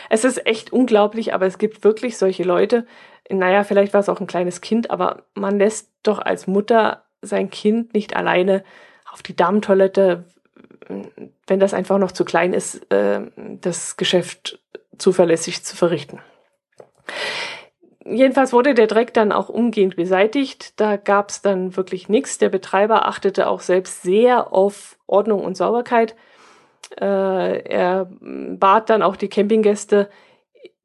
Es ist echt unglaublich, aber es gibt wirklich solche Leute. Naja, vielleicht war es auch ein kleines Kind, aber man lässt doch als Mutter sein Kind nicht alleine auf die Damentoilette, wenn das einfach noch zu klein ist, äh, das Geschäft zuverlässig zu verrichten jedenfalls wurde der Dreck dann auch umgehend beseitigt. Da gab es dann wirklich nichts. Der Betreiber achtete auch selbst sehr auf Ordnung und Sauberkeit. Äh, er bat dann auch die Campinggäste,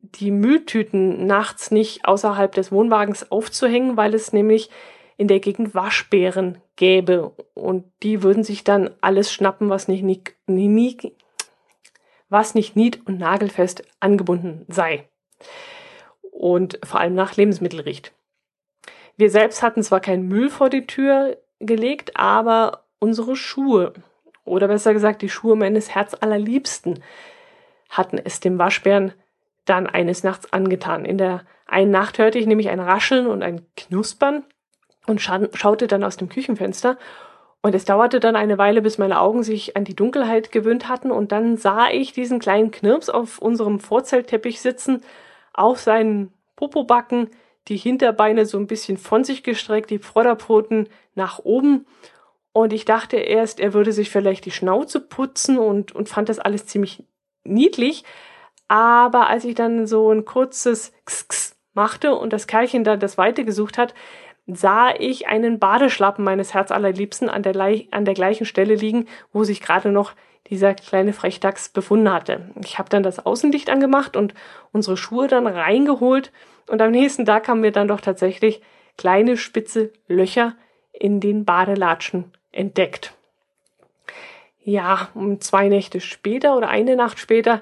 die Mülltüten nachts nicht außerhalb des Wohnwagens aufzuhängen, weil es nämlich in der Gegend Waschbären gäbe. Und die würden sich dann alles schnappen, was nicht, nie, was nicht nied- und nagelfest angebunden sei und vor allem nach Lebensmittel riecht. Wir selbst hatten zwar keinen Müll vor die Tür gelegt, aber unsere Schuhe, oder besser gesagt die Schuhe meines Herzallerliebsten, hatten es dem Waschbären dann eines Nachts angetan. In der einen Nacht hörte ich nämlich ein Rascheln und ein Knuspern und scha schaute dann aus dem Küchenfenster. Und es dauerte dann eine Weile, bis meine Augen sich an die Dunkelheit gewöhnt hatten. Und dann sah ich diesen kleinen Knirps auf unserem Vorzeltteppich sitzen auf seinen Popobacken, die Hinterbeine so ein bisschen von sich gestreckt, die Vorderpfoten nach oben. Und ich dachte erst, er würde sich vielleicht die Schnauze putzen und, und fand das alles ziemlich niedlich. Aber als ich dann so ein kurzes X -X machte und das Kerlchen dann das Weite gesucht hat, sah ich einen Badeschlappen meines Herzallerliebsten an der, an der gleichen Stelle liegen, wo sich gerade noch dieser kleine Frechdachs befunden hatte. Ich habe dann das Außenlicht angemacht und unsere Schuhe dann reingeholt und am nächsten Tag haben wir dann doch tatsächlich kleine spitze Löcher in den Badelatschen entdeckt. Ja, um zwei Nächte später oder eine Nacht später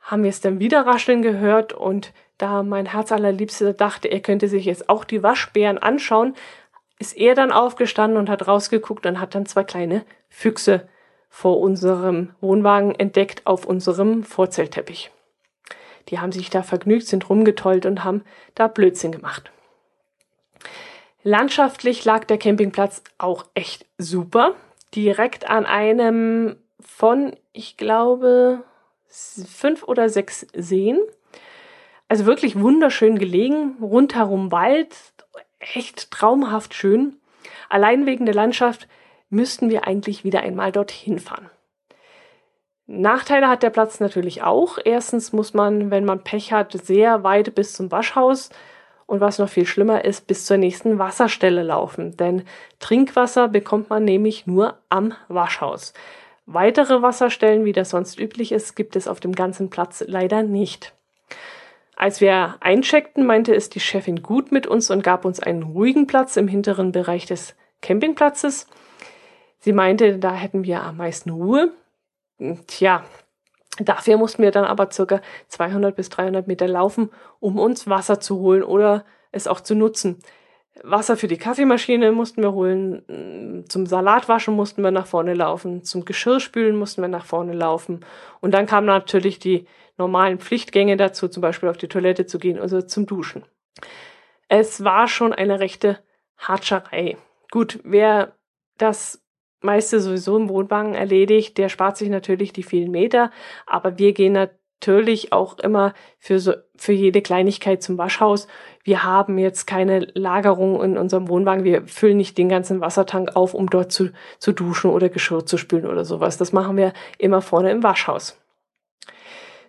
haben wir es dann wieder rascheln gehört und da mein Herz allerliebster dachte, er könnte sich jetzt auch die Waschbären anschauen, ist er dann aufgestanden und hat rausgeguckt und hat dann zwei kleine Füchse vor unserem Wohnwagen entdeckt auf unserem Vorzeltteppich. Die haben sich da vergnügt, sind rumgetollt und haben da Blödsinn gemacht. Landschaftlich lag der Campingplatz auch echt super. Direkt an einem von, ich glaube, fünf oder sechs Seen. Also wirklich wunderschön gelegen, rundherum Wald, echt traumhaft schön. Allein wegen der Landschaft müssten wir eigentlich wieder einmal dorthin fahren. Nachteile hat der Platz natürlich auch. Erstens muss man, wenn man Pech hat, sehr weit bis zum Waschhaus und was noch viel schlimmer ist, bis zur nächsten Wasserstelle laufen. Denn Trinkwasser bekommt man nämlich nur am Waschhaus. Weitere Wasserstellen, wie das sonst üblich ist, gibt es auf dem ganzen Platz leider nicht. Als wir eincheckten, meinte es die Chefin gut mit uns und gab uns einen ruhigen Platz im hinteren Bereich des Campingplatzes. Sie meinte, da hätten wir am meisten Ruhe. Tja, dafür mussten wir dann aber circa 200 bis 300 Meter laufen, um uns Wasser zu holen oder es auch zu nutzen. Wasser für die Kaffeemaschine mussten wir holen, zum Salatwaschen mussten wir nach vorne laufen, zum Geschirrspülen mussten wir nach vorne laufen. Und dann kamen natürlich die normalen Pflichtgänge dazu, zum Beispiel auf die Toilette zu gehen oder zum Duschen. Es war schon eine rechte Hatscherei. Gut, wer das meiste sowieso im Wohnwagen erledigt, der spart sich natürlich die vielen Meter, aber wir gehen natürlich auch immer für so, für jede Kleinigkeit zum Waschhaus. Wir haben jetzt keine Lagerung in unserem Wohnwagen. Wir füllen nicht den ganzen Wassertank auf, um dort zu, zu duschen oder Geschirr zu spülen oder sowas. Das machen wir immer vorne im Waschhaus.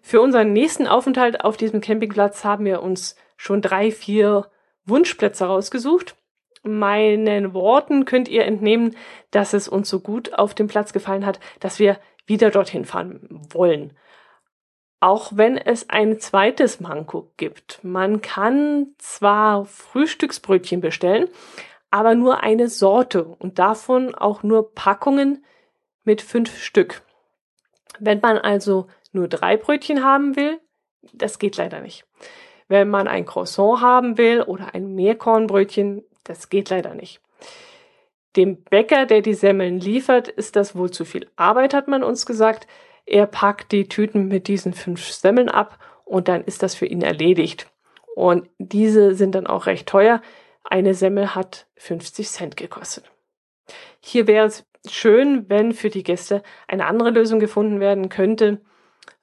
Für unseren nächsten Aufenthalt auf diesem Campingplatz haben wir uns schon drei, vier Wunschplätze rausgesucht. Meinen Worten könnt ihr entnehmen, dass es uns so gut auf dem Platz gefallen hat, dass wir wieder dorthin fahren wollen. Auch wenn es ein zweites Manko gibt. Man kann zwar Frühstücksbrötchen bestellen, aber nur eine Sorte und davon auch nur Packungen mit fünf Stück. Wenn man also nur drei Brötchen haben will, das geht leider nicht. Wenn man ein Croissant haben will oder ein Meerkornbrötchen, das geht leider nicht. Dem Bäcker, der die Semmeln liefert, ist das wohl zu viel Arbeit, hat man uns gesagt. Er packt die Tüten mit diesen fünf Semmeln ab und dann ist das für ihn erledigt. Und diese sind dann auch recht teuer. Eine Semmel hat 50 Cent gekostet. Hier wäre es schön, wenn für die Gäste eine andere Lösung gefunden werden könnte.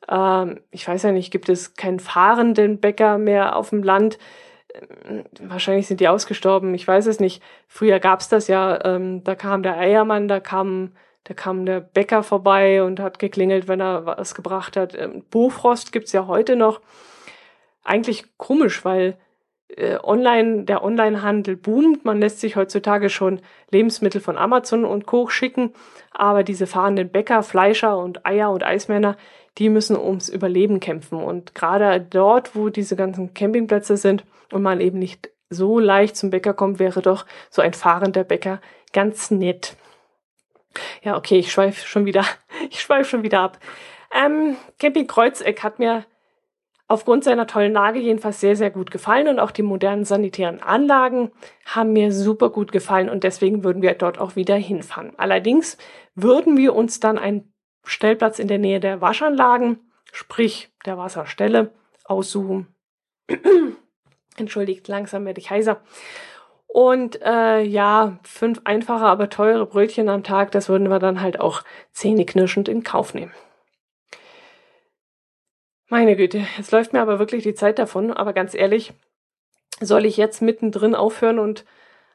Ähm, ich weiß ja nicht, gibt es keinen fahrenden Bäcker mehr auf dem Land? Ähm, wahrscheinlich sind die ausgestorben, ich weiß es nicht. Früher gab's das ja, ähm, da kam der Eiermann, da kam, da kam der Bäcker vorbei und hat geklingelt, wenn er was gebracht hat. Ähm, Bofrost gibt's ja heute noch. Eigentlich komisch, weil äh, online, der Onlinehandel boomt. Man lässt sich heutzutage schon Lebensmittel von Amazon und Co. schicken, aber diese fahrenden Bäcker, Fleischer und Eier und Eismänner, die müssen ums Überleben kämpfen. Und gerade dort, wo diese ganzen Campingplätze sind und man eben nicht so leicht zum Bäcker kommt, wäre doch so ein fahrender Bäcker ganz nett. Ja, okay, ich schweife schon wieder, ich schweife schon wieder ab. Ähm, Camping Kreuzeck hat mir aufgrund seiner tollen Lage jedenfalls sehr, sehr gut gefallen und auch die modernen sanitären Anlagen haben mir super gut gefallen und deswegen würden wir dort auch wieder hinfahren. Allerdings würden wir uns dann einen Stellplatz in der Nähe der Waschanlagen, sprich der Wasserstelle, aussuchen. Entschuldigt, langsam werde ich heiser. Und äh, ja, fünf einfache, aber teure Brötchen am Tag, das würden wir dann halt auch zähneknirschend in Kauf nehmen. Meine Güte, jetzt läuft mir aber wirklich die Zeit davon. Aber ganz ehrlich, soll ich jetzt mittendrin aufhören und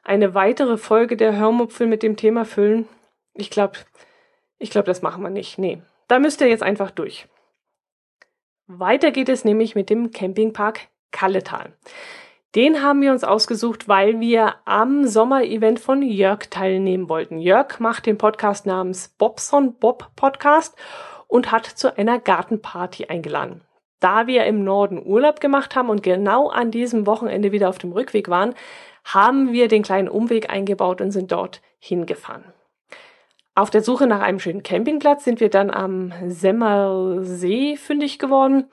eine weitere Folge der Hörmupfel mit dem Thema füllen? Ich glaube, ich glaube, das machen wir nicht. Nee, da müsst ihr jetzt einfach durch. Weiter geht es nämlich mit dem Campingpark Kalletal. Den haben wir uns ausgesucht, weil wir am Sommerevent von Jörg teilnehmen wollten. Jörg macht den Podcast namens Bobson Bob Podcast und hat zu einer Gartenparty eingeladen. Da wir im Norden Urlaub gemacht haben und genau an diesem Wochenende wieder auf dem Rückweg waren, haben wir den kleinen Umweg eingebaut und sind dort hingefahren. Auf der Suche nach einem schönen Campingplatz sind wir dann am Semmersee fündig geworden.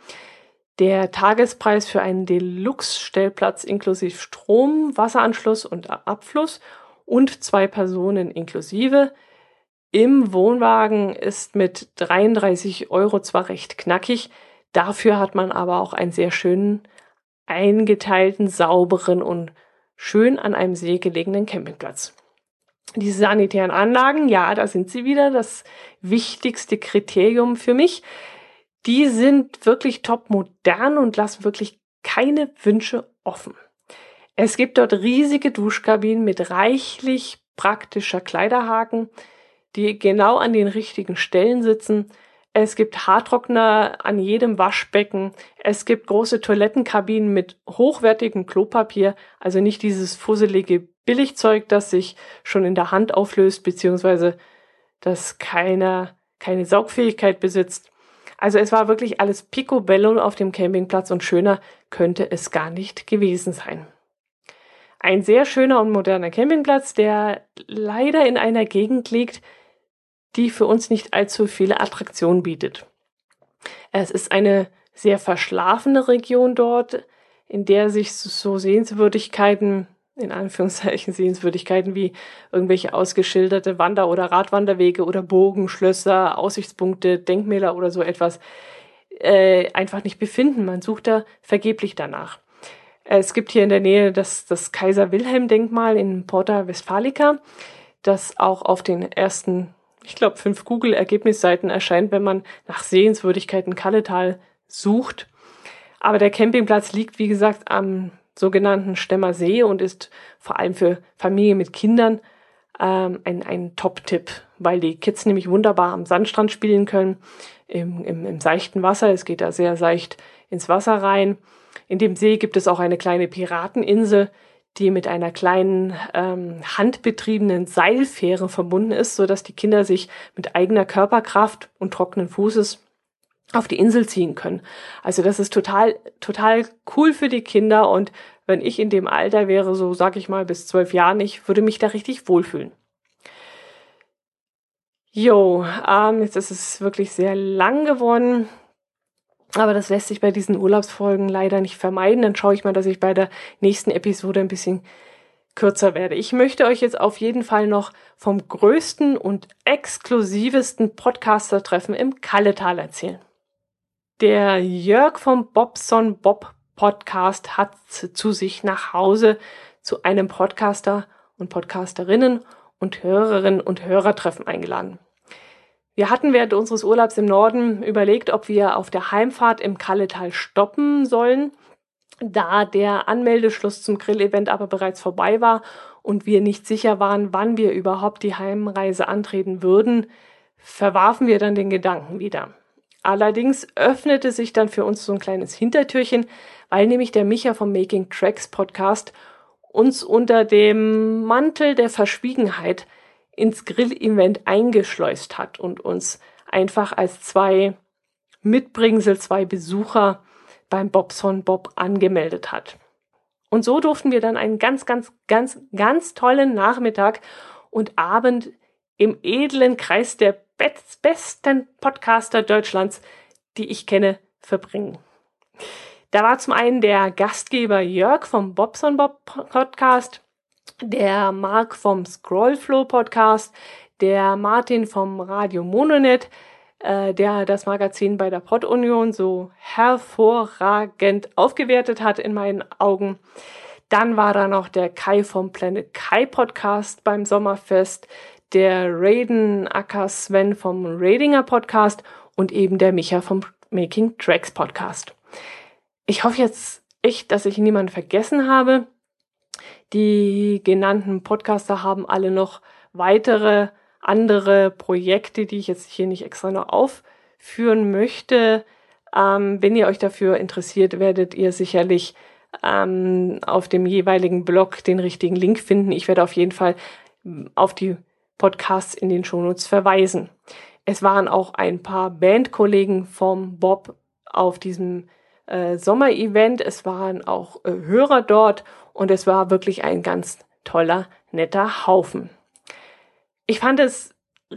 Der Tagespreis für einen Deluxe-Stellplatz inklusive Strom, Wasseranschluss und Abfluss und zwei Personen inklusive im Wohnwagen ist mit 33 Euro zwar recht knackig, dafür hat man aber auch einen sehr schönen, eingeteilten, sauberen und schön an einem See gelegenen Campingplatz. Diese sanitären Anlagen, ja, da sind sie wieder, das wichtigste Kriterium für mich. Die sind wirklich top modern und lassen wirklich keine Wünsche offen. Es gibt dort riesige Duschkabinen mit reichlich praktischer Kleiderhaken, die genau an den richtigen Stellen sitzen. Es gibt Haartrockner an jedem Waschbecken. Es gibt große Toilettenkabinen mit hochwertigem Klopapier, also nicht dieses fusselige Billigzeug, das sich schon in der Hand auflöst, beziehungsweise das keine, keine Saugfähigkeit besitzt. Also es war wirklich alles picobello auf dem Campingplatz und schöner könnte es gar nicht gewesen sein. Ein sehr schöner und moderner Campingplatz, der leider in einer Gegend liegt, die für uns nicht allzu viele Attraktionen bietet. Es ist eine sehr verschlafene Region dort, in der sich so Sehenswürdigkeiten, in Anführungszeichen Sehenswürdigkeiten wie irgendwelche ausgeschilderte Wander- oder Radwanderwege oder Burgen, Schlösser, Aussichtspunkte, Denkmäler oder so etwas äh, einfach nicht befinden. Man sucht da vergeblich danach. Es gibt hier in der Nähe das, das Kaiser Wilhelm Denkmal in Porta Westfalica, das auch auf den ersten ich glaube, fünf Google-Ergebnisseiten erscheint, wenn man nach Sehenswürdigkeiten Kalletal sucht. Aber der Campingplatz liegt, wie gesagt, am sogenannten Stemmer See und ist vor allem für Familien mit Kindern ähm, ein, ein Top-Tipp, weil die Kids nämlich wunderbar am Sandstrand spielen können, im, im, im seichten Wasser. Es geht da sehr seicht ins Wasser rein. In dem See gibt es auch eine kleine Pirateninsel, die mit einer kleinen ähm, handbetriebenen Seilfähre verbunden ist, so dass die Kinder sich mit eigener Körperkraft und trockenen Fußes auf die Insel ziehen können. Also das ist total, total cool für die Kinder und wenn ich in dem Alter wäre, so sag ich mal bis zwölf Jahren, ich würde mich da richtig wohlfühlen. Jo, ähm, jetzt ist es wirklich sehr lang geworden. Aber das lässt sich bei diesen Urlaubsfolgen leider nicht vermeiden. Dann schaue ich mal, dass ich bei der nächsten Episode ein bisschen kürzer werde. Ich möchte euch jetzt auf jeden Fall noch vom größten und exklusivesten Podcaster-Treffen im Kalletal erzählen. Der Jörg vom Bobson Bob Podcast hat zu sich nach Hause zu einem Podcaster und Podcasterinnen und Hörerinnen und Hörertreffen eingeladen. Wir hatten während unseres Urlaubs im Norden überlegt, ob wir auf der Heimfahrt im Kalletal stoppen sollen, da der Anmeldeschluss zum Grillevent aber bereits vorbei war und wir nicht sicher waren, wann wir überhaupt die Heimreise antreten würden, verwarfen wir dann den Gedanken wieder. Allerdings öffnete sich dann für uns so ein kleines Hintertürchen, weil nämlich der Micha vom Making Tracks Podcast uns unter dem Mantel der Verschwiegenheit ins Grill-Event eingeschleust hat und uns einfach als zwei Mitbringsel, zwei Besucher beim Bobson Bob angemeldet hat. Und so durften wir dann einen ganz, ganz, ganz, ganz tollen Nachmittag und Abend im edlen Kreis der besten Podcaster Deutschlands, die ich kenne, verbringen. Da war zum einen der Gastgeber Jörg vom Bobson Bob Podcast, der Marc vom Scrollflow Podcast, der Martin vom Radio Mononet, äh, der das Magazin bei der Pod Union so hervorragend aufgewertet hat in meinen Augen. Dann war da noch der Kai vom Planet Kai Podcast beim Sommerfest, der Raiden Acker Sven vom Radinger Podcast und eben der Micha vom Making Tracks Podcast. Ich hoffe jetzt echt, dass ich niemanden vergessen habe. Die genannten Podcaster haben alle noch weitere andere Projekte, die ich jetzt hier nicht extra noch aufführen möchte. Ähm, wenn ihr euch dafür interessiert, werdet ihr sicherlich ähm, auf dem jeweiligen Blog den richtigen Link finden. Ich werde auf jeden Fall auf die Podcasts in den Shownotes verweisen. Es waren auch ein paar Bandkollegen vom Bob auf diesem äh, Sommerevent. Es waren auch äh, Hörer dort und es war wirklich ein ganz toller, netter Haufen. Ich fand es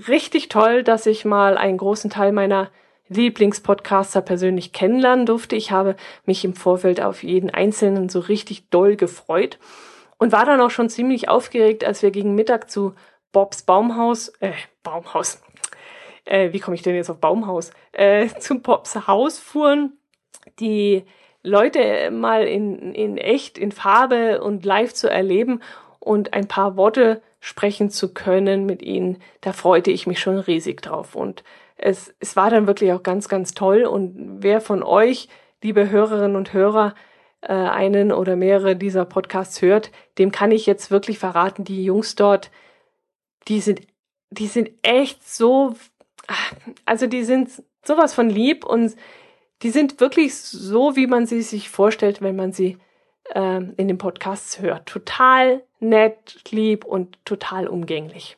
richtig toll, dass ich mal einen großen Teil meiner Lieblingspodcaster persönlich kennenlernen durfte. Ich habe mich im Vorfeld auf jeden einzelnen so richtig doll gefreut und war dann auch schon ziemlich aufgeregt, als wir gegen Mittag zu Bobs Baumhaus, äh, Baumhaus, äh, wie komme ich denn jetzt auf Baumhaus, äh, zu Bobs Haus fuhren die Leute mal in, in echt, in Farbe und live zu erleben und ein paar Worte sprechen zu können mit ihnen, da freute ich mich schon riesig drauf. Und es, es war dann wirklich auch ganz, ganz toll. Und wer von euch, liebe Hörerinnen und Hörer, äh, einen oder mehrere dieser Podcasts hört, dem kann ich jetzt wirklich verraten, die Jungs dort, die sind, die sind echt so, also die sind sowas von lieb und die sind wirklich so, wie man sie sich vorstellt, wenn man sie äh, in den Podcasts hört. Total nett, lieb und total umgänglich.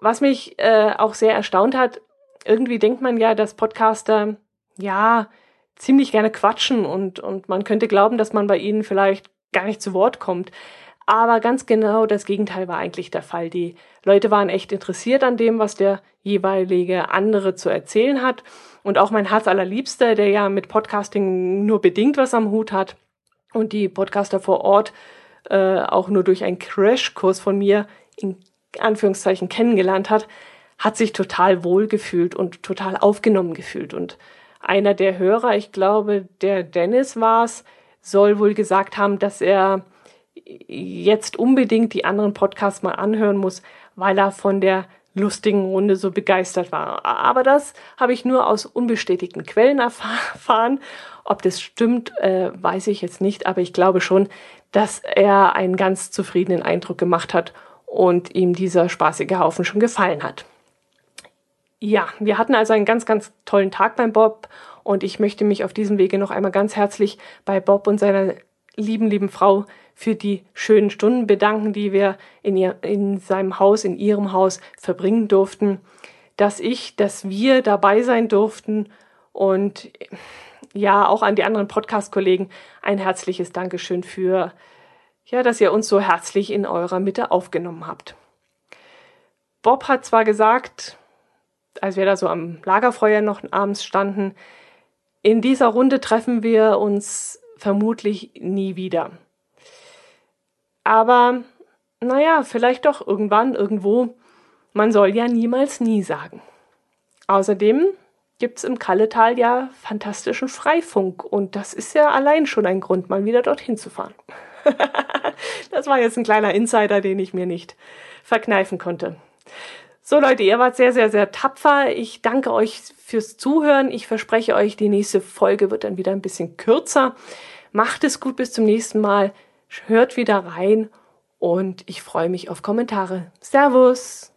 Was mich äh, auch sehr erstaunt hat, irgendwie denkt man ja, dass Podcaster ja ziemlich gerne quatschen und, und man könnte glauben, dass man bei ihnen vielleicht gar nicht zu Wort kommt. Aber ganz genau das Gegenteil war eigentlich der Fall. Die Leute waren echt interessiert an dem, was der jeweilige andere zu erzählen hat. Und auch mein Herz allerliebster, der ja mit Podcasting nur bedingt was am Hut hat und die Podcaster vor Ort äh, auch nur durch einen Crashkurs von mir in Anführungszeichen kennengelernt hat, hat sich total wohl gefühlt und total aufgenommen gefühlt. Und einer der Hörer, ich glaube, der Dennis war's, soll wohl gesagt haben, dass er jetzt unbedingt die anderen Podcasts mal anhören muss, weil er von der lustigen Runde so begeistert war. Aber das habe ich nur aus unbestätigten Quellen erfahren. Ob das stimmt, äh, weiß ich jetzt nicht, aber ich glaube schon, dass er einen ganz zufriedenen Eindruck gemacht hat und ihm dieser spaßige Haufen schon gefallen hat. Ja, wir hatten also einen ganz, ganz tollen Tag beim Bob und ich möchte mich auf diesem Wege noch einmal ganz herzlich bei Bob und seiner lieben, lieben Frau für die schönen Stunden bedanken, die wir in, ihr, in seinem Haus, in ihrem Haus verbringen durften, dass ich, dass wir dabei sein durften und ja, auch an die anderen Podcast-Kollegen ein herzliches Dankeschön für, ja, dass ihr uns so herzlich in eurer Mitte aufgenommen habt. Bob hat zwar gesagt, als wir da so am Lagerfeuer noch abends standen, in dieser Runde treffen wir uns vermutlich nie wieder. Aber naja, vielleicht doch irgendwann, irgendwo. Man soll ja niemals nie sagen. Außerdem gibt's im Kalletal ja fantastischen Freifunk und das ist ja allein schon ein Grund, mal wieder dorthin zu fahren. das war jetzt ein kleiner Insider, den ich mir nicht verkneifen konnte. So Leute, ihr wart sehr, sehr, sehr tapfer. Ich danke euch fürs Zuhören. Ich verspreche euch, die nächste Folge wird dann wieder ein bisschen kürzer. Macht es gut bis zum nächsten Mal hört wieder rein und ich freue mich auf Kommentare. Servus!